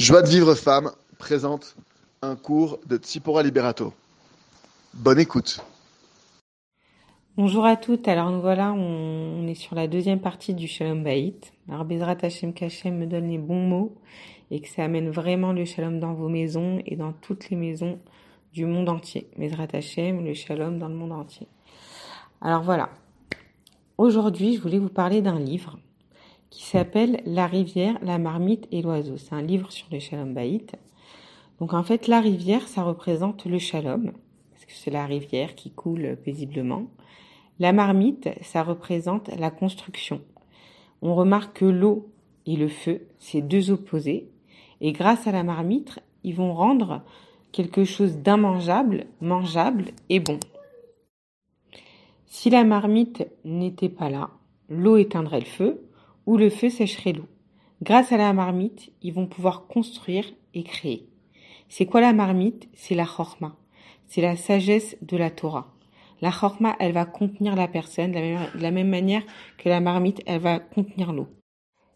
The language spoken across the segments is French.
Joie de vivre femme présente un cours de Tsipora Liberato. Bonne écoute. Bonjour à toutes. Alors nous voilà, on, est sur la deuxième partie du Shalom Baït. Alors Bezrat Hashem Kachem me donne les bons mots et que ça amène vraiment le Shalom dans vos maisons et dans toutes les maisons du monde entier. Bezrat Hashem, le Shalom dans le monde entier. Alors voilà. Aujourd'hui, je voulais vous parler d'un livre qui s'appelle La rivière, la marmite et l'oiseau. C'est un livre sur le Shalom Baït. Donc en fait, la rivière, ça représente le Shalom, parce que c'est la rivière qui coule paisiblement. La marmite, ça représente la construction. On remarque que l'eau et le feu, c'est deux opposés, et grâce à la marmite, ils vont rendre quelque chose d'immangeable, mangeable et bon. Si la marmite n'était pas là, l'eau éteindrait le feu ou le feu sécherait l'eau. Grâce à la marmite, ils vont pouvoir construire et créer. C'est quoi la marmite? C'est la chorma. C'est la sagesse de la Torah. La chorma, elle va contenir la personne de la même, manière que la marmite, elle va contenir l'eau.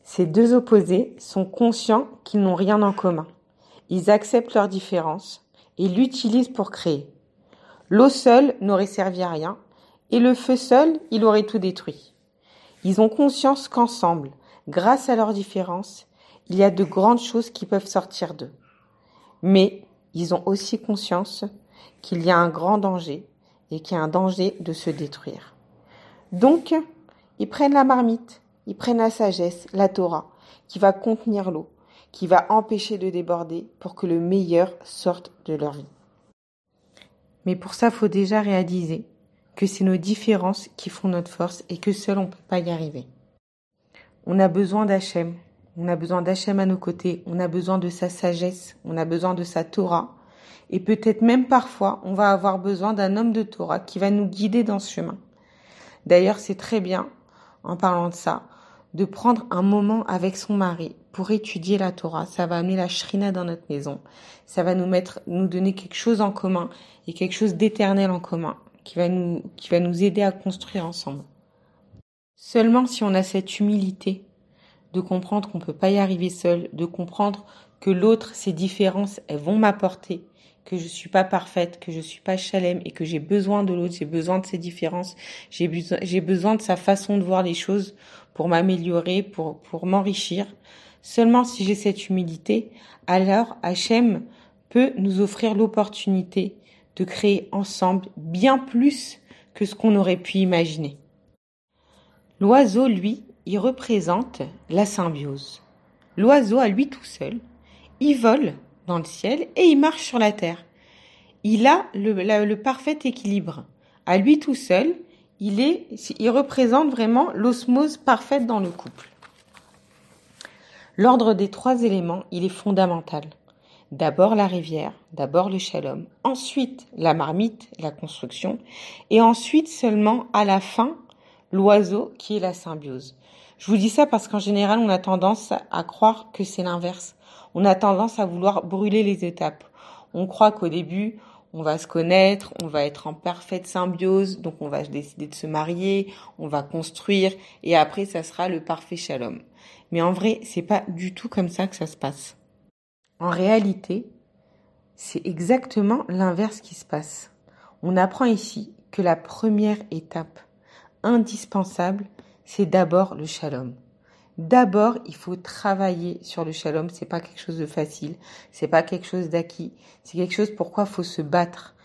Ces deux opposés sont conscients qu'ils n'ont rien en commun. Ils acceptent leurs différences et l'utilisent pour créer. L'eau seule n'aurait servi à rien, et le feu seul, il aurait tout détruit. Ils ont conscience qu'ensemble, grâce à leurs différences, il y a de grandes choses qui peuvent sortir d'eux. Mais ils ont aussi conscience qu'il y a un grand danger et qu'il y a un danger de se détruire. Donc, ils prennent la marmite, ils prennent la sagesse, la Torah, qui va contenir l'eau, qui va empêcher de déborder pour que le meilleur sorte de leur vie. Mais pour ça, faut déjà réaliser que c'est nos différences qui font notre force et que seul on ne peut pas y arriver. On a besoin d'Hachem, on a besoin d'Hachem à nos côtés, on a besoin de sa sagesse, on a besoin de sa Torah, et peut-être même parfois on va avoir besoin d'un homme de Torah qui va nous guider dans ce chemin. D'ailleurs, c'est très bien, en parlant de ça, de prendre un moment avec son mari pour étudier la Torah. Ça va amener la shrina dans notre maison. Ça va nous mettre, nous donner quelque chose en commun et quelque chose d'éternel en commun qui va nous, qui va nous aider à construire ensemble. Seulement si on a cette humilité de comprendre qu'on ne peut pas y arriver seul, de comprendre que l'autre, ses différences, elles vont m'apporter, que je suis pas parfaite, que je suis pas chalem et que j'ai besoin de l'autre, j'ai besoin de ses différences, j'ai besoin, j'ai besoin de sa façon de voir les choses pour m'améliorer, pour, pour m'enrichir. Seulement si j'ai cette humilité, alors Hachem peut nous offrir l'opportunité de créer ensemble bien plus que ce qu'on aurait pu imaginer. L'oiseau, lui, il représente la symbiose. L'oiseau, à lui tout seul, il vole dans le ciel et il marche sur la terre. Il a le, parfait équilibre. À lui tout seul, il, est, il représente vraiment l'osmose parfaite dans le couple. L'ordre des trois éléments, il est fondamental. D'abord la rivière, d'abord le shalom, ensuite la marmite, la construction, et ensuite seulement à la fin l'oiseau qui est la symbiose. Je vous dis ça parce qu'en général on a tendance à croire que c'est l'inverse. On a tendance à vouloir brûler les étapes. On croit qu'au début on va se connaître, on va être en parfaite symbiose, donc on va décider de se marier, on va construire, et après ça sera le parfait shalom. Mais en vrai, c'est pas du tout comme ça que ça se passe. En réalité, c'est exactement l'inverse qui se passe. On apprend ici que la première étape indispensable, c'est d'abord le shalom. D'abord, il faut travailler sur le shalom. C'est pas quelque chose de facile. C'est pas quelque chose d'acquis. C'est quelque chose pourquoi faut se battre.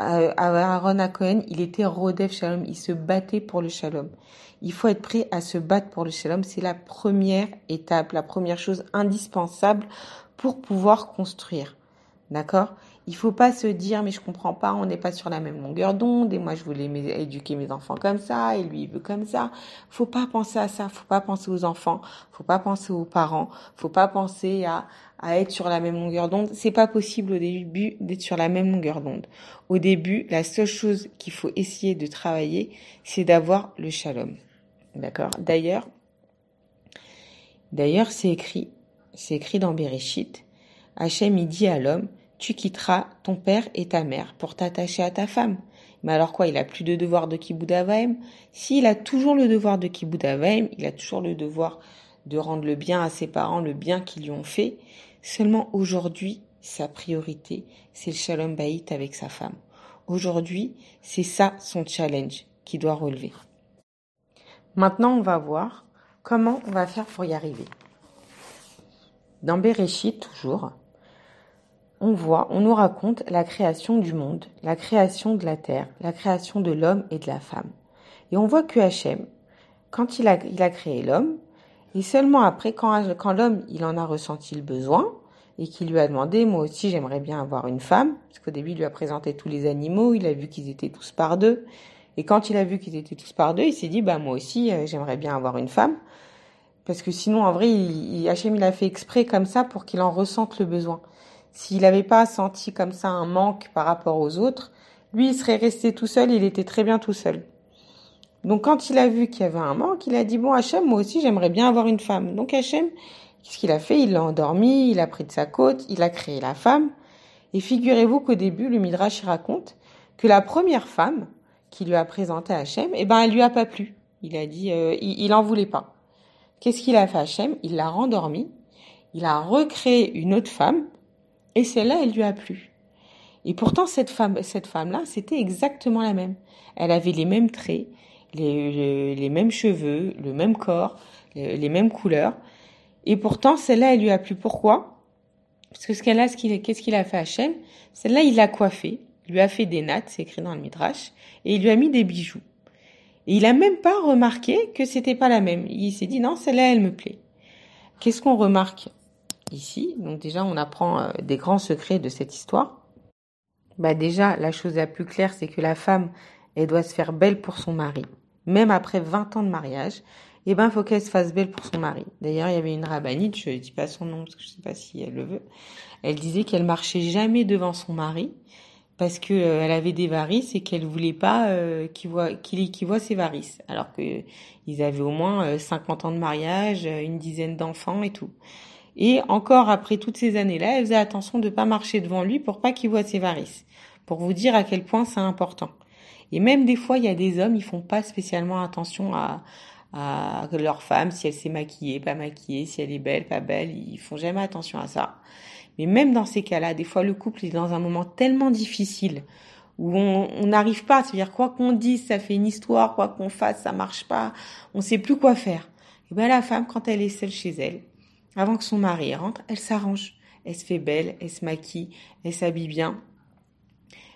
Euh, Aaron à Cohen, il était Rodef Shalom. Il se battait pour le shalom. Il faut être prêt à se battre pour le shalom. C'est la première étape, la première chose indispensable pour pouvoir construire. D'accord? Il faut pas se dire mais je comprends pas, on n'est pas sur la même longueur d'onde et moi je voulais éduquer mes enfants comme ça et lui il veut comme ça. Faut pas penser à ça, faut pas penser aux enfants, faut pas penser aux parents, faut pas penser à à être sur la même longueur d'onde. C'est pas possible au début d'être sur la même longueur d'onde. Au début, la seule chose qu'il faut essayer de travailler, c'est d'avoir le shalom. D'accord? D'ailleurs, d'ailleurs, c'est écrit c'est écrit dans Bereshit. Hachem, dit à l'homme, tu quitteras ton père et ta mère pour t'attacher à ta femme. Mais alors quoi, il a plus de devoir de Kibbutz S'il a toujours le devoir de Kibbutz il a toujours le devoir de rendre le bien à ses parents, le bien qu'ils lui ont fait. Seulement aujourd'hui, sa priorité, c'est le shalom baït avec sa femme. Aujourd'hui, c'est ça son challenge qu'il doit relever. Maintenant, on va voir comment on va faire pour y arriver. Dans Bereshit, toujours, on voit, on nous raconte la création du monde, la création de la terre, la création de l'homme et de la femme. Et on voit que Hachem, quand il a, il a créé l'homme, et seulement après, quand, quand l'homme, il en a ressenti le besoin, et qu'il lui a demandé, moi aussi j'aimerais bien avoir une femme, parce qu'au début il lui a présenté tous les animaux, il a vu qu'ils étaient tous par deux, et quand il a vu qu'ils étaient tous par deux, il s'est dit, bah moi aussi euh, j'aimerais bien avoir une femme, parce que sinon en vrai, il, Hachem il a fait exprès comme ça pour qu'il en ressente le besoin. S'il n'avait pas senti comme ça un manque par rapport aux autres, lui il serait resté tout seul, il était très bien tout seul. Donc quand il a vu qu'il y avait un manque, il a dit bon Hachem, moi aussi j'aimerais bien avoir une femme. Donc Hachem, qu'est-ce qu'il a fait? Il l'a endormi, il a pris de sa côte, il a créé la femme. Et figurez-vous qu'au début, le Midrash raconte que la première femme qui lui a présenté Hachem, eh ben elle lui a pas plu. Il a dit, euh, il, il en voulait pas. Qu'est-ce qu'il a fait Hachem? Il l'a rendormi, il a recréé une autre femme, et celle-là, elle lui a plu. Et pourtant, cette femme, cette femme-là, c'était exactement la même. Elle avait les mêmes traits, les, les, mêmes cheveux, le même corps, les, mêmes couleurs. Et pourtant, celle-là, elle lui a plu. Pourquoi? Parce que ce qu'elle a, qu'est-ce qu'il a fait à Hachem? Celle-là, il l'a coiffée, lui a fait des nattes, c'est écrit dans le Midrash, et il lui a mis des bijoux. Il a même pas remarqué que c'était pas la même. Il s'est dit non, celle-là, elle me plaît. Qu'est-ce qu'on remarque ici? Donc déjà, on apprend euh, des grands secrets de cette histoire. Bah déjà, la chose la plus claire, c'est que la femme, elle doit se faire belle pour son mari. Même après 20 ans de mariage, eh ben, faut qu'elle se fasse belle pour son mari. D'ailleurs, il y avait une rabbinite, je ne dis pas son nom parce que je ne sais pas si elle le veut. Elle disait qu'elle marchait jamais devant son mari parce que euh, elle avait des varices et qu'elle voulait pas euh, qu'il voit qu'il voit ses varices. Alors que ils avaient au moins 50 euh, ans de mariage, une dizaine d'enfants et tout. Et encore après toutes ces années-là, elle faisait attention de pas marcher devant lui pour pas qu'il voit ses varices. Pour vous dire à quel point c'est important. Et même des fois, il y a des hommes, ils font pas spécialement attention à, à leur femme, si elle s'est maquillée, pas maquillée, si elle est belle, pas belle, ils font jamais attention à ça. Mais même dans ces cas-là, des fois le couple est dans un moment tellement difficile où on n'arrive pas, c'est-à-dire quoi qu'on dise, ça fait une histoire, quoi qu'on fasse, ça marche pas, on sait plus quoi faire. Et ben la femme, quand elle est seule chez elle, avant que son mari rentre, elle s'arrange, elle se fait belle, elle se maquille, elle s'habille bien,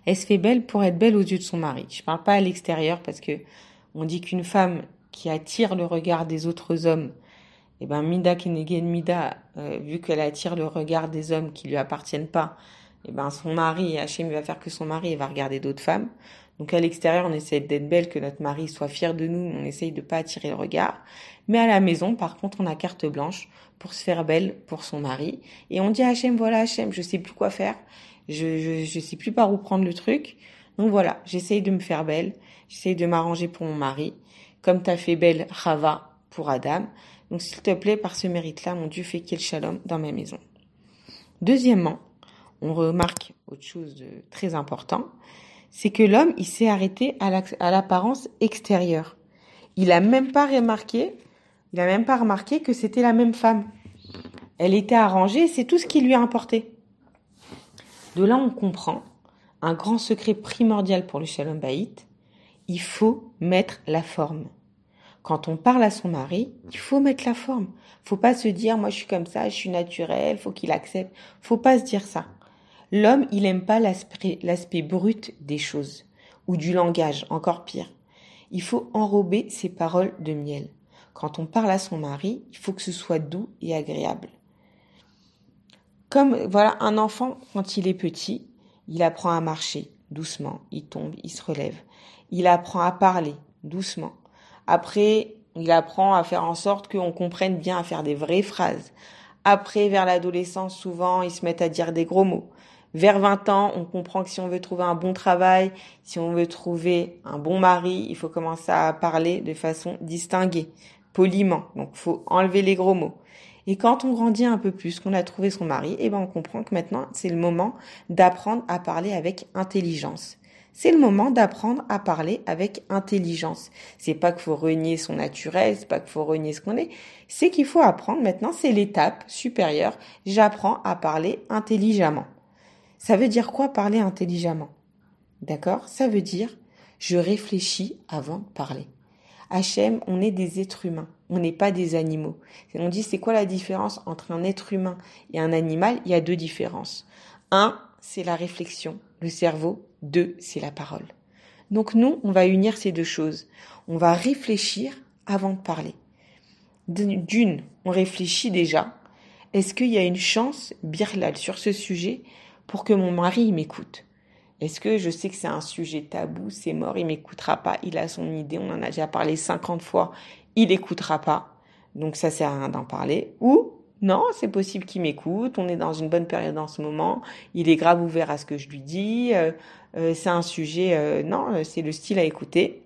elle se fait belle pour être belle aux yeux de son mari. Je parle pas à l'extérieur parce que on dit qu'une femme qui attire le regard des autres hommes, eh ben Mida Kenegen Mida, euh, vu qu'elle attire le regard des hommes qui lui appartiennent pas, eh ben son mari, Hachem va faire que son mari va regarder d'autres femmes. Donc à l'extérieur, on essaie d'être belle, que notre mari soit fier de nous, on essaye de pas attirer le regard. Mais à la maison, par contre, on a carte blanche pour se faire belle pour son mari. Et on dit à Hachem, voilà Hachem, je sais plus quoi faire, je, je, je sais plus par où prendre le truc. Donc voilà, j'essaye de me faire belle, j'essaye de m'arranger pour mon mari comme t'as fait belle Rava pour Adam. Donc s'il te plaît, par ce mérite-là, mon Dieu, fais qu'il shalom dans ma maison. Deuxièmement, on remarque autre chose de très important, c'est que l'homme, il s'est arrêté à l'apparence extérieure. Il a même pas remarqué, il a même pas remarqué que c'était la même femme. Elle était arrangée, c'est tout ce qui lui a importé. De là, on comprend un grand secret primordial pour le shalom baït, il faut mettre la forme. Quand on parle à son mari, il faut mettre la forme. Faut pas se dire, moi je suis comme ça, je suis naturel, faut qu'il accepte. Faut pas se dire ça. L'homme, il aime pas l'aspect brut des choses, ou du langage, encore pire. Il faut enrober ses paroles de miel. Quand on parle à son mari, il faut que ce soit doux et agréable. Comme, voilà, un enfant, quand il est petit, il apprend à marcher doucement, il tombe, il se relève il apprend à parler doucement. Après, il apprend à faire en sorte qu'on comprenne bien à faire des vraies phrases. Après, vers l'adolescence, souvent, ils se mettent à dire des gros mots. Vers 20 ans, on comprend que si on veut trouver un bon travail, si on veut trouver un bon mari, il faut commencer à parler de façon distinguée, poliment. Donc, faut enlever les gros mots. Et quand on grandit un peu plus, qu'on a trouvé son mari, eh ben, on comprend que maintenant, c'est le moment d'apprendre à parler avec intelligence c'est le moment d'apprendre à parler avec intelligence. C'est pas qu'il faut renier son naturel, c'est pas qu'il faut renier ce qu'on est, c'est qu'il faut apprendre maintenant, c'est l'étape supérieure, j'apprends à parler intelligemment. Ça veut dire quoi parler intelligemment? D'accord? Ça veut dire je réfléchis avant de parler. Hachem, on est des êtres humains, on n'est pas des animaux. On dit c'est quoi la différence entre un être humain et un animal? Il y a deux différences. Un, c'est la réflexion, le cerveau. Deux, c'est la parole. Donc nous, on va unir ces deux choses. On va réfléchir avant de parler. D'une, on réfléchit déjà. Est-ce qu'il y a une chance, Birlal, sur ce sujet pour que mon mari m'écoute? Est-ce que je sais que c'est un sujet tabou, c'est mort, il m'écoutera pas, il a son idée, on en a déjà parlé 50 fois, il écoutera pas. Donc ça sert à rien d'en parler. Ou non, c'est possible qu'il m'écoute, on est dans une bonne période en ce moment, il est grave ouvert à ce que je lui dis, euh, euh, c'est un sujet, euh, non, c'est le style à écouter.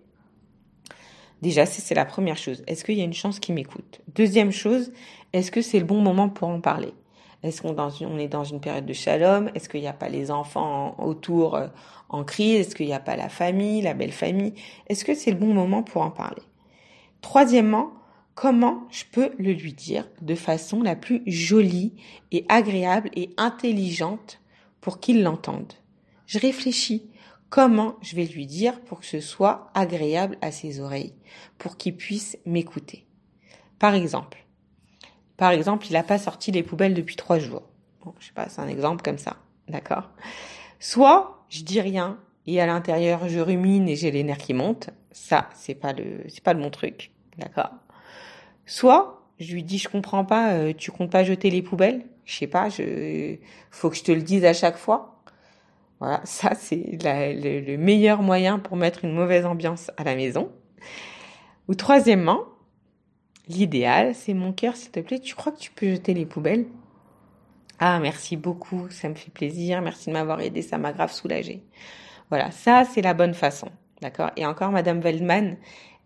Déjà, c'est la première chose. Est-ce qu'il y a une chance qu'il m'écoute? Deuxième chose, est-ce que c'est le bon moment pour en parler? Est-ce qu'on on est dans une période de shalom? Est-ce qu'il n'y a pas les enfants autour en crise? Est-ce qu'il n'y a pas la famille, la belle famille? Est-ce que c'est le bon moment pour en parler? Troisièmement, comment je peux le lui dire de façon la plus jolie et agréable et intelligente pour qu'il l'entende? Je réfléchis comment je vais lui dire pour que ce soit agréable à ses oreilles, pour qu'il puisse m'écouter? Par exemple, par exemple, il n'a pas sorti les poubelles depuis trois jours. Bon, je sais pas, c'est un exemple comme ça, d'accord? Soit je dis rien et à l'intérieur je rumine et j'ai les nerfs qui montent. Ça, c'est pas le, c'est pas le bon truc, d'accord? Soit je lui dis je comprends pas, euh, tu comptes pas jeter les poubelles? Je sais pas, je faut que je te le dise à chaque fois. Voilà, ça c'est le, le, meilleur moyen pour mettre une mauvaise ambiance à la maison. Ou troisièmement, l'idéal, c'est mon cœur, s'il te plaît, tu crois que tu peux jeter les poubelles? Ah, merci beaucoup, ça me fait plaisir, merci de m'avoir aidé, ça m'a grave soulagé. Voilà, ça c'est la bonne façon, d'accord? Et encore, Madame Veldman,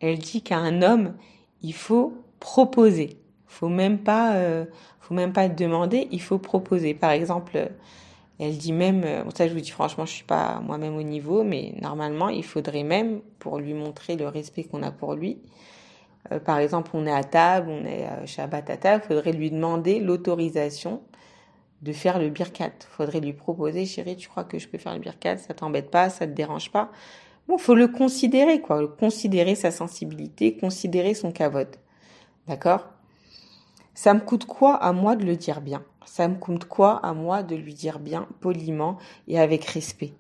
elle dit qu'à un homme, il faut proposer. Faut même pas, euh, faut même pas demander, il faut proposer. Par exemple, elle dit même, euh, ça je vous dis franchement, je suis pas moi-même au niveau, mais normalement, il faudrait même, pour lui montrer le respect qu'on a pour lui, euh, par exemple, on est à table, on est à Shabbat à table, faudrait lui demander l'autorisation de faire le birkat. Faudrait lui proposer, chérie, tu crois que je peux faire le birkat, ça t'embête pas, ça te dérange pas? Bon, faut le considérer, quoi, considérer sa sensibilité, considérer son cavote. D'accord? Ça me coûte quoi à moi de le dire bien? Ça me coûte quoi à moi de lui dire bien, poliment et avec respect?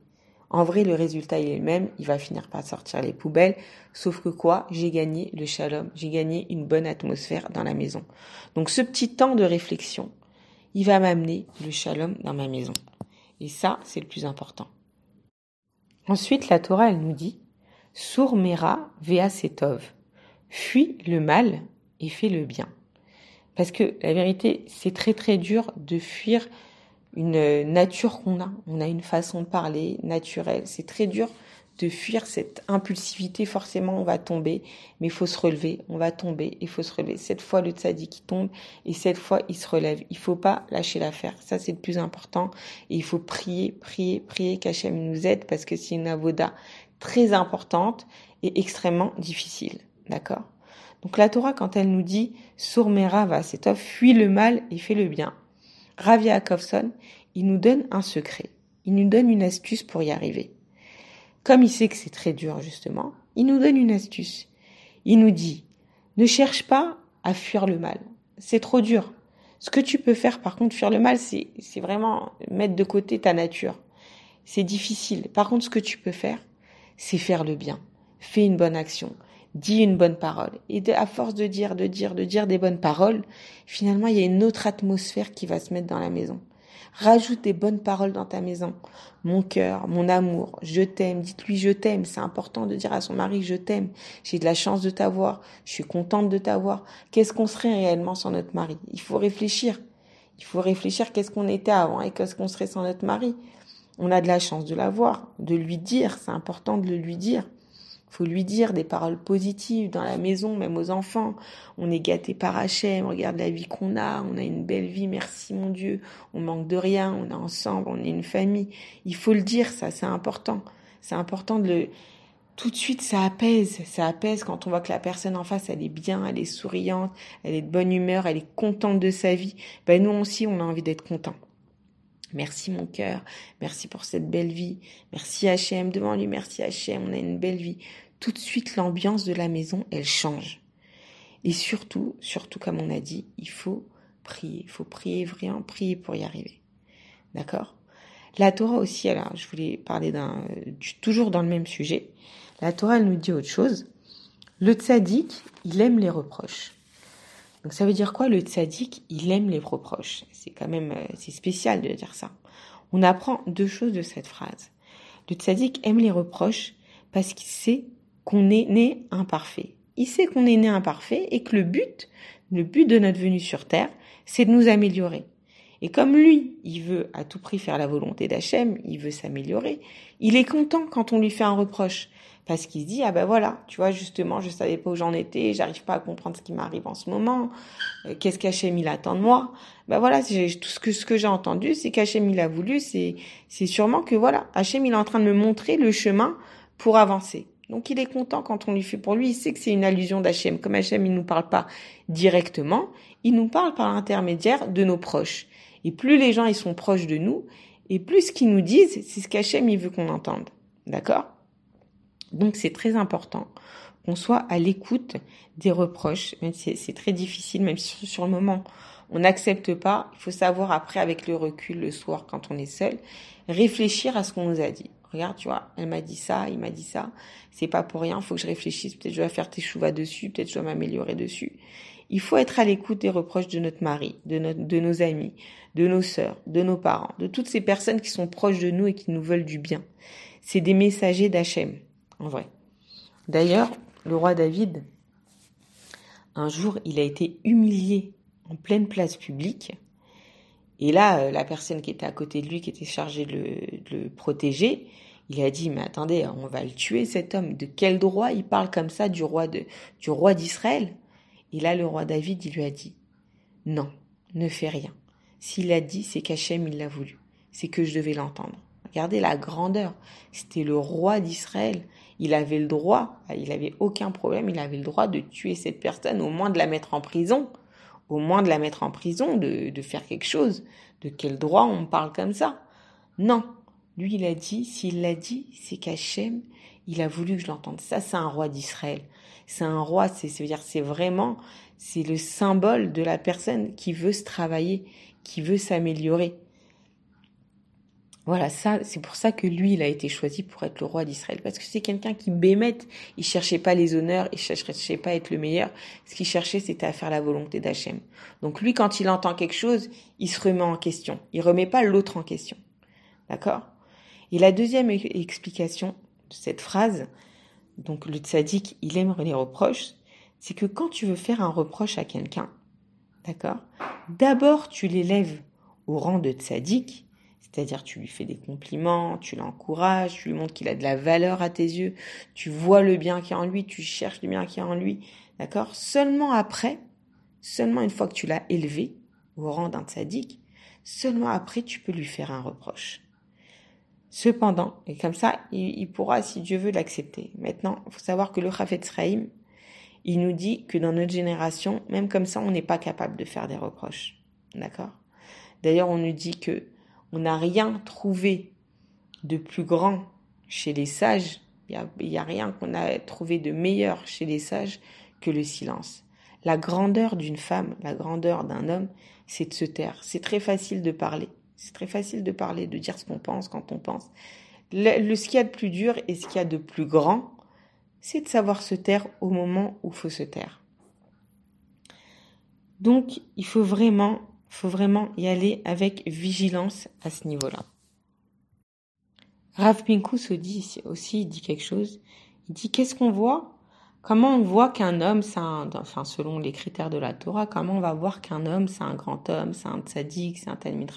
En vrai, le résultat est le même, il va finir par sortir les poubelles, sauf que quoi? J'ai gagné le shalom, j'ai gagné une bonne atmosphère dans la maison. Donc ce petit temps de réflexion, il va m'amener le shalom dans ma maison. Et ça, c'est le plus important. Ensuite, la Torah, elle nous dit Sourmera vea setov. Fuis le mal et fais le bien. Parce que la vérité, c'est très très dur de fuir une nature qu'on a. On a une façon de parler naturelle. C'est très dur de fuir cette impulsivité. Forcément, on va tomber, mais il faut se relever. On va tomber, il faut se relever. Cette fois, le tzaddik qui tombe et cette fois, il se relève. Il faut pas lâcher l'affaire. Ça, c'est le plus important. Et il faut prier, prier, prier qu'Hachem nous aide parce que c'est une avoda très importante et extrêmement difficile. D'accord? Donc la Torah, quand elle nous dit Sourmera va toi fuis le mal et fais le bien. Rav Yakovson, il nous donne un secret. Il nous donne une astuce pour y arriver. Comme il sait que c'est très dur, justement, il nous donne une astuce. Il nous dit Ne cherche pas à fuir le mal. C'est trop dur. Ce que tu peux faire, par contre, fuir le mal, c'est, c'est vraiment mettre de côté ta nature. C'est difficile. Par contre, ce que tu peux faire, c'est faire le bien. Fais une bonne action dis une bonne parole. Et à force de dire, de dire, de dire des bonnes paroles, finalement, il y a une autre atmosphère qui va se mettre dans la maison. Rajoute des bonnes paroles dans ta maison. Mon cœur, mon amour, je t'aime, dites-lui je t'aime. C'est important de dire à son mari je t'aime. J'ai de la chance de t'avoir. Je suis contente de t'avoir. Qu'est-ce qu'on serait réellement sans notre mari? Il faut réfléchir. Il faut réfléchir qu'est-ce qu'on était avant et qu'est-ce qu'on serait sans notre mari. On a de la chance de l'avoir, de lui dire. C'est important de le lui dire faut lui dire des paroles positives dans la maison, même aux enfants. On est gâté par Hachem, regarde la vie qu'on a, on a une belle vie, merci mon Dieu. On manque de rien, on est ensemble, on est une famille. Il faut le dire, ça, c'est important. C'est important de le, tout de suite, ça apaise, ça apaise quand on voit que la personne en face, elle est bien, elle est souriante, elle est de bonne humeur, elle est contente de sa vie. Ben, nous aussi, on a envie d'être content. Merci mon cœur, merci pour cette belle vie, merci H&M devant lui, merci H&M, on a une belle vie. Tout de suite, l'ambiance de la maison, elle change. Et surtout, surtout comme on a dit, il faut prier, il faut prier, vraiment prier pour y arriver. D'accord? La Torah aussi, alors, je voulais parler d'un, toujours dans le même sujet. La Torah, elle nous dit autre chose. Le tzaddik, il aime les reproches. Donc ça veut dire quoi le tzaddik? Il aime les reproches. C'est quand même euh, c'est spécial de dire ça. On apprend deux choses de cette phrase. Le tzaddik aime les reproches parce qu'il sait qu'on est né imparfait. Il sait qu'on est né imparfait et que le but, le but de notre venue sur terre, c'est de nous améliorer. Et comme lui, il veut à tout prix faire la volonté d'Hachem, il veut s'améliorer, il est content quand on lui fait un reproche parce qu'il se dit ah ben voilà, tu vois justement, je savais pas où j'en étais, j'arrive pas à comprendre ce qui m'arrive en ce moment. Euh, qu'est-ce qu'Hachem attend de moi? Ben voilà, tout ce que ce que j'ai entendu, c'est qu'Hachem a voulu, c'est c'est sûrement que voilà, Hachem il est en train de me montrer le chemin pour avancer. Donc il est content quand on lui fait pour lui, il sait que c'est une allusion d'Hachem. Comme Hachem il nous parle pas directement, il nous parle par l'intermédiaire de nos proches. Et plus les gens ils sont proches de nous, et plus ce qu'ils nous disent, c'est ce qu'Hachem il veut qu'on entende. D'accord? Donc c'est très important qu'on soit à l'écoute des reproches, c'est très difficile, même si sur le moment. On n'accepte pas, il faut savoir après avec le recul le soir quand on est seul, réfléchir à ce qu'on nous a dit. Regarde, tu vois, elle m'a dit ça, il m'a dit ça, c'est pas pour rien, faut que je réfléchisse, peut-être je dois faire tes chouvas dessus, peut-être je dois m'améliorer dessus. Il faut être à l'écoute des reproches de notre mari, de nos amis, de nos sœurs, de nos parents, de toutes ces personnes qui sont proches de nous et qui nous veulent du bien. C'est des messagers d'Hachem en vrai. D'ailleurs, le roi David, un jour, il a été humilié en pleine place publique. Et là, euh, la personne qui était à côté de lui, qui était chargée de le, protéger, il a dit, mais attendez, on va le tuer, cet homme. De quel droit il parle comme ça du roi de, du roi d'Israël? Et là, le roi David, il lui a dit, non, ne fais rien. S'il a dit, c'est qu'Hachem, il l'a voulu. C'est que je devais l'entendre. Regardez la grandeur. C'était le roi d'Israël il avait le droit, il avait aucun problème, il avait le droit de tuer cette personne, au moins de la mettre en prison, au moins de la mettre en prison, de, de faire quelque chose. De quel droit on parle comme ça? Non. Lui, il a dit, s'il l'a dit, c'est qu'Hachem, il a voulu que je l'entende. Ça, c'est un roi d'Israël. C'est un roi, c'est, c'est-à-dire, c'est vraiment, c'est le symbole de la personne qui veut se travailler, qui veut s'améliorer. Voilà, ça, c'est pour ça que lui, il a été choisi pour être le roi d'Israël. Parce que c'est quelqu'un qui bémette. Il cherchait pas les honneurs, il cherchait pas à être le meilleur. Ce qu'il cherchait, c'était à faire la volonté d'Hachem. Donc lui, quand il entend quelque chose, il se remet en question. Il remet pas l'autre en question. D'accord? Et la deuxième explication de cette phrase, donc le tzaddik, il aime les reproches, c'est que quand tu veux faire un reproche à quelqu'un, d'accord? D'abord, tu l'élèves au rang de tzaddik, c'est-à-dire tu lui fais des compliments, tu l'encourages, tu lui montres qu'il a de la valeur à tes yeux, tu vois le bien qu'il y a en lui, tu cherches le bien qu'il y a en lui, d'accord? Seulement après, seulement une fois que tu l'as élevé au rang d'un tzaddik, seulement après tu peux lui faire un reproche. Cependant, et comme ça, il, pourra, si Dieu veut, l'accepter. Maintenant, il faut savoir que le Chafetz Sraïm, il nous dit que dans notre génération, même comme ça, on n'est pas capable de faire des reproches. D'accord? D'ailleurs, on nous dit que on n'a rien trouvé de plus grand chez les sages. Il n'y a, rien qu'on a trouvé de meilleur chez les sages que le silence. La grandeur d'une femme, la grandeur d'un homme, c'est de se taire. C'est très facile de parler. C'est très facile de parler, de dire ce qu'on pense quand on pense. Le, ce qu'il y a de plus dur et ce qu'il y a de plus grand, c'est de savoir se taire au moment où faut se taire. Donc, il faut vraiment faut vraiment y aller avec vigilance à ce niveau-là. Rav Pinkus aussi dit quelque chose. Il dit qu'est-ce qu'on voit? Comment on voit qu'un homme, c'est enfin selon les critères de la Torah, comment on va voir qu'un homme, c'est un grand homme, c'est un tzaddik, c'est un talmid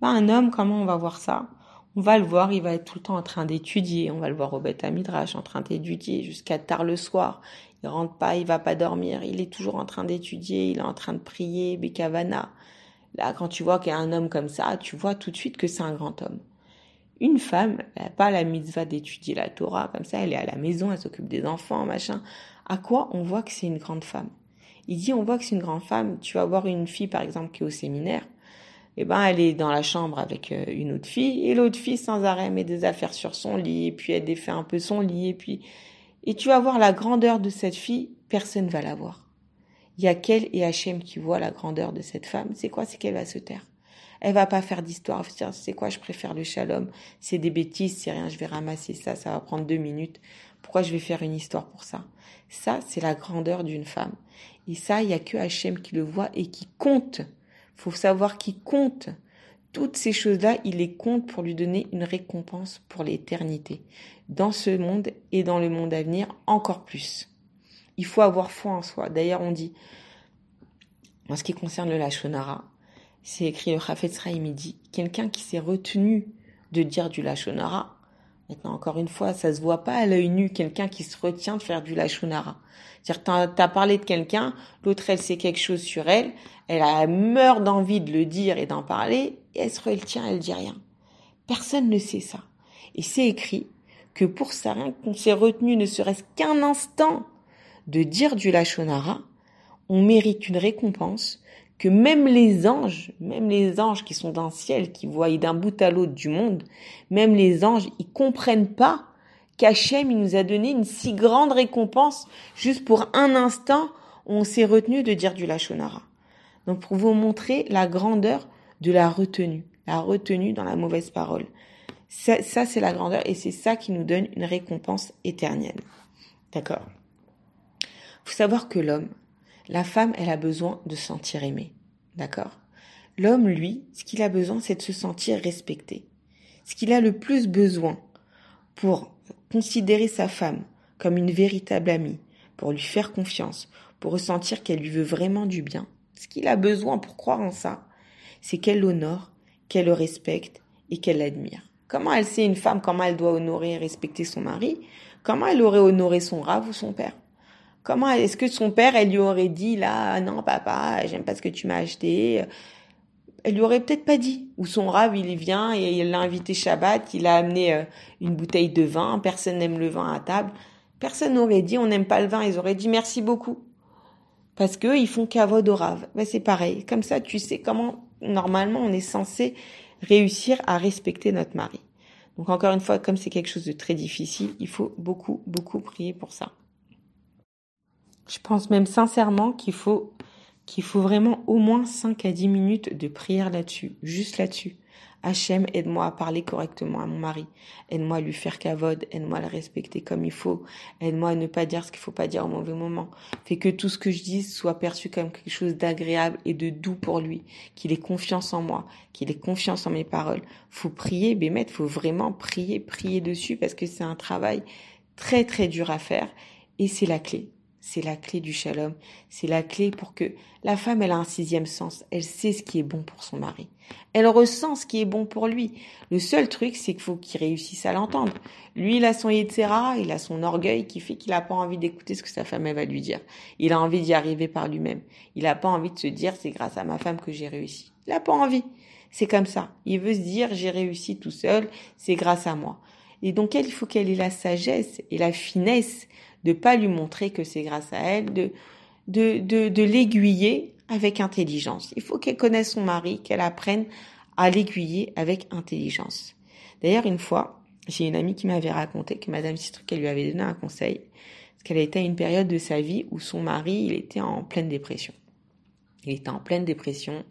ben, Un homme, comment on va voir ça? On va le voir, il va être tout le temps en train d'étudier. On va le voir au Beth Midrash, en train d'étudier jusqu'à tard le soir il rentre pas, il va pas dormir, il est toujours en train d'étudier, il est en train de prier, Bekavana. Là, quand tu vois qu'il y a un homme comme ça, tu vois tout de suite que c'est un grand homme. Une femme, elle n'a pas la mitzvah d'étudier la Torah, comme ça, elle est à la maison, elle s'occupe des enfants, machin. À quoi on voit que c'est une grande femme? Il dit, on voit que c'est une grande femme. Tu vas voir une fille, par exemple, qui est au séminaire. Eh ben, elle est dans la chambre avec euh, une autre fille, et l'autre fille, sans arrêt, met des affaires sur son lit, et puis elle défait un peu son lit, et puis, et tu vas voir la grandeur de cette fille, personne va la voir. Il y a qu'elle et Hachem qui voient la grandeur de cette femme. C'est quoi? C'est qu'elle va se taire? Elle va pas faire d'histoire. C'est quoi? Je préfère le shalom? C'est des bêtises. C'est rien. Je vais ramasser ça. Ça va prendre deux minutes. Pourquoi je vais faire une histoire pour ça? Ça, c'est la grandeur d'une femme. Et ça, il y a que Hachem qui le voit et qui compte. Faut savoir qui compte. Toutes ces choses-là, il les compte pour lui donner une récompense pour l'éternité. Dans ce monde et dans le monde à venir, encore plus. Il faut avoir foi en soi. D'ailleurs, on dit, en ce qui concerne le Lachonara, c'est écrit le Chafetz il dit, quelqu'un qui s'est retenu de dire du Lachonara, maintenant encore une fois, ça se voit pas à l'œil nu, quelqu'un qui se retient de faire du Lachonara. C'est-à-dire, t'as as parlé de quelqu'un, l'autre elle sait quelque chose sur elle, elle, a, meurt d'envie de le dire et d'en parler, et elle se retient, elle dit rien. Personne ne sait ça. Et c'est écrit que pour ça, rien qu'on s'est retenu ne serait-ce qu'un instant de dire du Lachonara, on mérite une récompense que même les anges, même les anges qui sont dans le ciel, qui voient d'un bout à l'autre du monde, même les anges, ils comprennent pas qu'Hachem, il nous a donné une si grande récompense juste pour un instant on s'est retenu de dire du Lachonara. Donc pour vous montrer la grandeur de la retenue, la retenue dans la mauvaise parole. Ça, ça c'est la grandeur et c'est ça qui nous donne une récompense éternelle. D'accord? Faut savoir que l'homme, la femme, elle a besoin de se sentir aimée. D'accord? L'homme, lui, ce qu'il a besoin, c'est de se sentir respecté. Ce qu'il a le plus besoin pour considérer sa femme comme une véritable amie, pour lui faire confiance, pour ressentir qu'elle lui veut vraiment du bien, ce qu'il a besoin pour croire en ça, c'est qu'elle l'honore, qu'elle le respecte et qu'elle l'admire. Comment elle sait une femme, comment elle doit honorer et respecter son mari? Comment elle aurait honoré son rave ou son père? Comment est-ce que son père, elle lui aurait dit là, non papa, j'aime pas ce que tu m'as acheté. Elle lui aurait peut-être pas dit. Ou son rave, il vient et il l'a invité Shabbat, il a amené euh, une bouteille de vin, personne n'aime le vin à table. Personne n'aurait dit on n'aime pas le vin, ils auraient dit merci beaucoup. Parce que ils font cavode au rave. Ben, c'est pareil. Comme ça, tu sais comment normalement on est censé réussir à respecter notre mari. Donc encore une fois, comme c'est quelque chose de très difficile, il faut beaucoup, beaucoup prier pour ça. Je pense même sincèrement qu'il faut qu'il faut vraiment au moins 5 à 10 minutes de prière là-dessus, juste là-dessus. Hachem, aide-moi à parler correctement à mon mari. Aide-moi à lui faire cavode. Aide-moi à le respecter comme il faut. Aide-moi à ne pas dire ce qu'il faut pas dire au mauvais moment. Fais que tout ce que je dise soit perçu comme quelque chose d'agréable et de doux pour lui. Qu'il ait confiance en moi. Qu'il ait confiance en mes paroles. Faut prier, Bémet. Faut vraiment prier, prier dessus parce que c'est un travail très très dur à faire et c'est la clé c'est la clé du shalom. C'est la clé pour que la femme, elle a un sixième sens. Elle sait ce qui est bon pour son mari. Elle ressent ce qui est bon pour lui. Le seul truc, c'est qu'il faut qu'il réussisse à l'entendre. Lui, il a son Yetzera, il a son orgueil qui fait qu'il n'a pas envie d'écouter ce que sa femme, elle va lui dire. Il a envie d'y arriver par lui-même. Il n'a pas envie de se dire, c'est grâce à ma femme que j'ai réussi. Il n'a pas envie. C'est comme ça. Il veut se dire, j'ai réussi tout seul, c'est grâce à moi. Et donc, elle, il faut qu'elle ait la sagesse et la finesse de pas lui montrer que c'est grâce à elle, de, de, de, de l'aiguiller avec intelligence. Il faut qu'elle connaisse son mari, qu'elle apprenne à l'aiguiller avec intelligence. D'ailleurs, une fois, j'ai une amie qui m'avait raconté que Madame Cistruc, elle lui avait donné un conseil, parce qu'elle était à une période de sa vie où son mari, il était en pleine dépression. Il était en pleine dépression.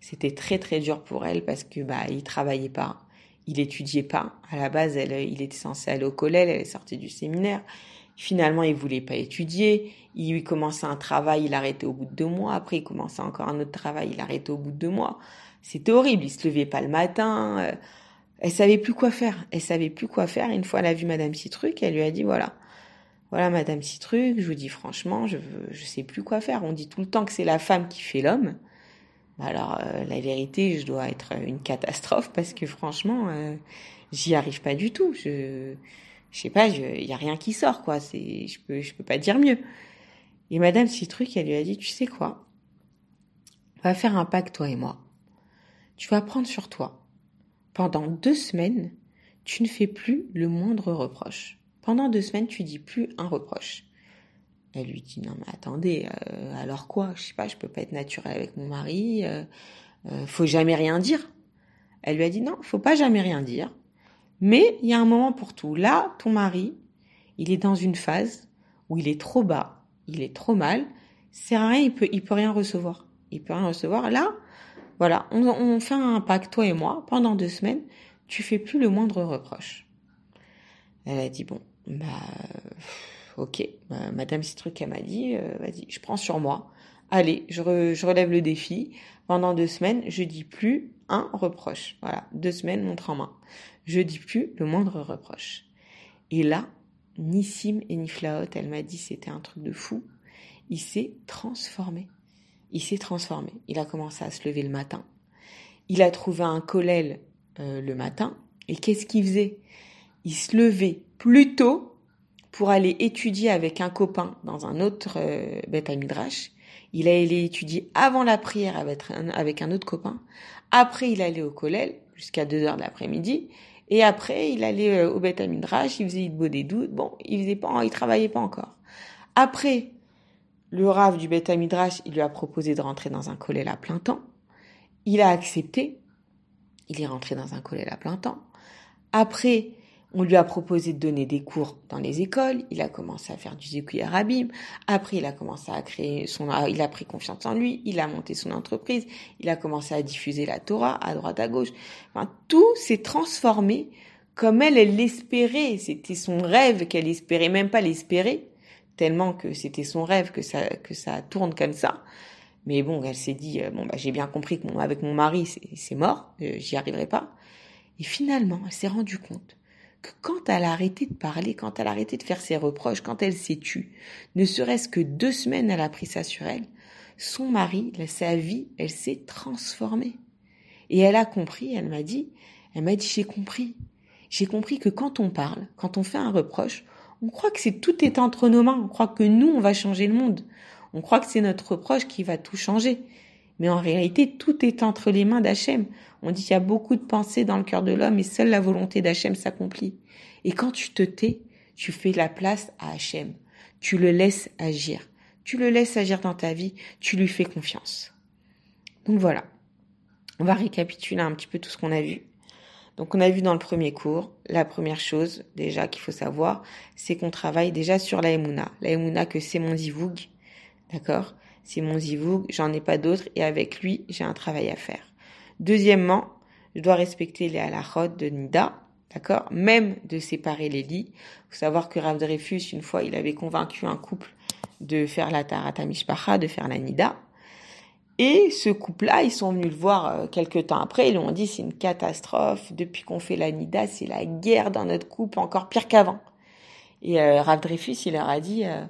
C'était très très dur pour elle parce que bah il travaillait pas, il étudiait pas. À la base, elle, il était censé aller au collège, elle est sortie du séminaire. Finalement, il voulait pas étudier. Il commençait un travail, il arrêtait au bout de deux mois. Après, il commençait encore un autre travail, il arrêtait au bout de deux mois. C'était horrible. Il se levait pas le matin. Euh, elle savait plus quoi faire. Elle savait plus quoi faire. Une fois, elle a vu Madame Citruc. Elle lui a dit voilà, voilà Madame Citruc. Je vous dis franchement, je je sais plus quoi faire. On dit tout le temps que c'est la femme qui fait l'homme. Bah alors, euh, la vérité, je dois être une catastrophe parce que franchement, euh, j'y arrive pas du tout. Je je sais pas, il y a rien qui sort, quoi. C'est, je peux, je peux pas dire mieux. Et Madame Citruc, elle lui a dit, tu sais quoi? Va faire un pacte, toi et moi. Tu vas prendre sur toi. Pendant deux semaines, tu ne fais plus le moindre reproche. Pendant deux semaines, tu dis plus un reproche. Elle lui dit non mais attendez, euh, alors quoi? Je sais pas, je peux pas être naturelle avec mon mari. Euh, euh, faut jamais rien dire. Elle lui a dit non, faut pas jamais rien dire. Mais il y a un moment pour tout. Là, ton mari, il est dans une phase où il est trop bas, il est trop mal. C'est rien, il peut, peut rien recevoir. Il peut rien recevoir. Là, voilà, on, on fait un pacte toi et moi pendant deux semaines. Tu fais plus le moindre reproche. Elle a dit bon, bah ok, bah, Madame Cistruc, elle m'a dit, euh, vas-y, je prends sur moi. Allez, je, relève le défi. Pendant deux semaines, je dis plus un reproche. Voilà, deux semaines, montre en main. Je dis plus le moindre reproche. Et là, ni Sim et ni Flaot, elle m'a dit, c'était un truc de fou. Il s'est transformé. Il s'est transformé. Il a commencé à se lever le matin. Il a trouvé un collèle euh, le matin. Et qu'est-ce qu'il faisait? Il se levait plus tôt pour aller étudier avec un copain dans un autre euh, Beth Midrash. Il a étudier avant la prière avec un, avec un autre copain. Après, il allait au collège jusqu'à 2 heures de l'après-midi. Et après, il allait euh, au Beth Midrash, il faisait beau des doutes. Bon, il faisait pas, il travaillait pas encore. Après, le rave du Beth Midrash, il lui a proposé de rentrer dans un collège à plein temps. Il a accepté. Il est rentré dans un collège à plein temps. Après, on lui a proposé de donner des cours dans les écoles. Il a commencé à faire du Zikui Arabim. Après, il a commencé à créer son, il a pris confiance en lui. Il a monté son entreprise. Il a commencé à diffuser la Torah à droite à gauche. Enfin, tout s'est transformé comme elle, elle l'espérait. C'était son rêve qu'elle espérait, même pas l'espérer, tellement que c'était son rêve que ça, que ça tourne comme ça. Mais bon, elle s'est dit, euh, bon, bah, j'ai bien compris que avec mon mari, c'est mort, euh, j'y arriverai pas. Et finalement, elle s'est rendue compte quand elle a arrêté de parler, quand elle a arrêté de faire ses reproches, quand elle s'est tue, ne serait-ce que deux semaines elle a pris ça sur elle, son mari, sa vie, elle s'est transformée. Et elle a compris, elle m'a dit, elle m'a dit j'ai compris. J'ai compris que quand on parle, quand on fait un reproche, on croit que c'est tout est entre nos mains, on croit que nous on va changer le monde. On croit que c'est notre reproche qui va tout changer. Mais en réalité, tout est entre les mains d'Hachem. On dit qu'il y a beaucoup de pensées dans le cœur de l'homme et seule la volonté d'Hachem s'accomplit. Et quand tu te tais, tu fais la place à Hachem. Tu le laisses agir. Tu le laisses agir dans ta vie. Tu lui fais confiance. Donc voilà. On va récapituler un petit peu tout ce qu'on a vu. Donc on a vu dans le premier cours, la première chose déjà qu'il faut savoir, c'est qu'on travaille déjà sur la Emouna. La Emouna que c'est mon zivoug, d'accord? C'est mon zivoug, j'en ai pas d'autres et avec lui, j'ai un travail à faire. Deuxièmement, je dois respecter les halachot de Nida, d'accord? Même de séparer les lits. faut savoir que Rav Dreyfus, une fois, il avait convaincu un couple de faire la Tarata Mishpacha, de faire la Nida. Et ce couple-là, ils sont venus le voir euh, quelques temps après, ils lui ont dit c'est une catastrophe, depuis qu'on fait la Nida, c'est la guerre dans notre couple, encore pire qu'avant. Et euh, Rav Dreyfus, il leur a dit, euh,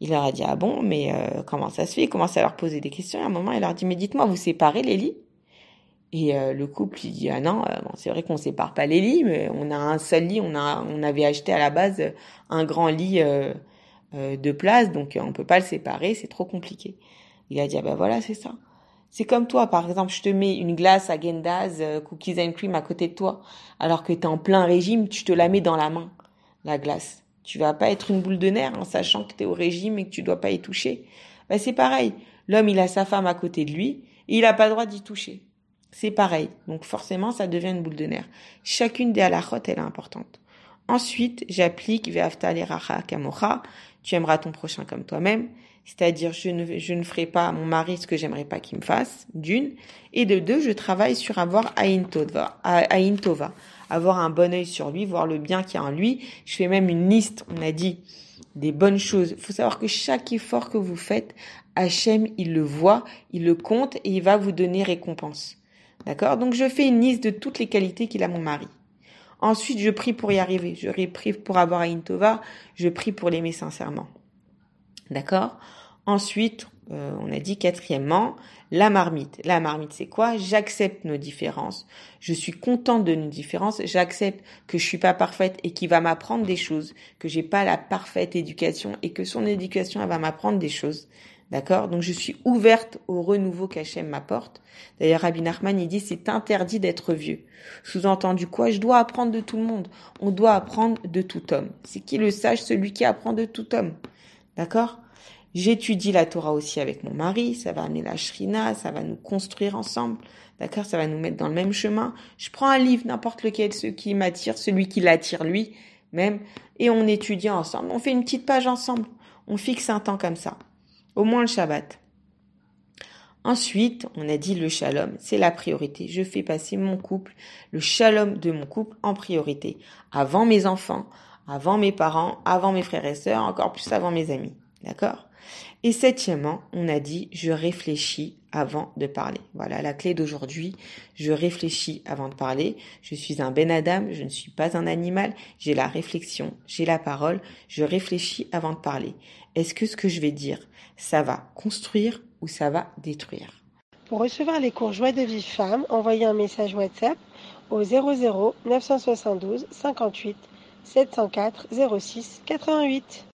il leur a dit, ah bon, mais euh, comment ça se fait? Il commence à leur poser des questions. À un moment, il leur dit, mais dites-moi, vous séparez les lits? Et euh, le couple, il dit, ah non, euh, bon, c'est vrai qu'on sépare pas les lits, mais on a un seul lit. On, a, on avait acheté à la base un grand lit de place, donc on peut pas le séparer, c'est trop compliqué. Il a dit, ah ben voilà, c'est ça. C'est comme toi, par exemple, je te mets une glace à Gendaz, cookies and cream à côté de toi, alors que tu es en plein régime, tu te la mets dans la main, la glace. Tu vas pas être une boule de nerfs en sachant que tu es au régime et que tu dois pas y toucher. Bah, c'est pareil. L'homme, il a sa femme à côté de lui et il n'a pas le droit d'y toucher. C'est pareil. Donc forcément, ça devient une boule de nerfs. Chacune des halachot, elle est importante. Ensuite, j'applique Ve'afta kamocha. Tu aimeras ton prochain comme toi-même. C'est-à-dire, je ne, je ne ferai pas à mon mari ce que j'aimerais pas qu'il me fasse, d'une. Et de deux, je travaille sur avoir Aïn Tova avoir un bon œil sur lui, voir le bien qu'il y a en lui. Je fais même une liste, on a dit, des bonnes choses. Il faut savoir que chaque effort que vous faites, Hachem, il le voit, il le compte et il va vous donner récompense. D'accord? Donc je fais une liste de toutes les qualités qu'il a mon mari. Ensuite, je prie pour y arriver. Je prie pour avoir Aïn Tova. Je prie pour l'aimer sincèrement. D'accord? Ensuite, euh, on a dit quatrièmement, la marmite. La marmite, c'est quoi? J'accepte nos différences. Je suis contente de nos différences. J'accepte que je suis pas parfaite et qu'il va m'apprendre des choses, que j'ai pas la parfaite éducation et que son éducation, elle va m'apprendre des choses. D'accord? Donc je suis ouverte au renouveau qu'Hachem m'apporte. D'ailleurs, Rabbi Nachman, il dit c'est interdit d'être vieux. Sous-entendu quoi? Je dois apprendre de tout le monde. On doit apprendre de tout homme. C'est qui le sage? Celui qui apprend de tout homme. D'accord? J'étudie la Torah aussi avec mon mari, ça va amener la shrina, ça va nous construire ensemble, d'accord Ça va nous mettre dans le même chemin. Je prends un livre, n'importe lequel, ce qui m'attire, celui qui l'attire lui, même, et on étudie ensemble. On fait une petite page ensemble. On fixe un temps comme ça. Au moins le Shabbat. Ensuite, on a dit le shalom, c'est la priorité. Je fais passer mon couple, le shalom de mon couple en priorité. Avant mes enfants, avant mes parents, avant mes frères et sœurs, encore plus avant mes amis. D'accord? Et septièmement, on a dit je réfléchis avant de parler. Voilà la clé d'aujourd'hui. Je réfléchis avant de parler. Je suis un Ben Adam, je ne suis pas un animal. J'ai la réflexion, j'ai la parole. Je réfléchis avant de parler. Est-ce que ce que je vais dire, ça va construire ou ça va détruire? Pour recevoir les cours Joie de vie femme, envoyez un message WhatsApp au 00 972 58 704 06 88.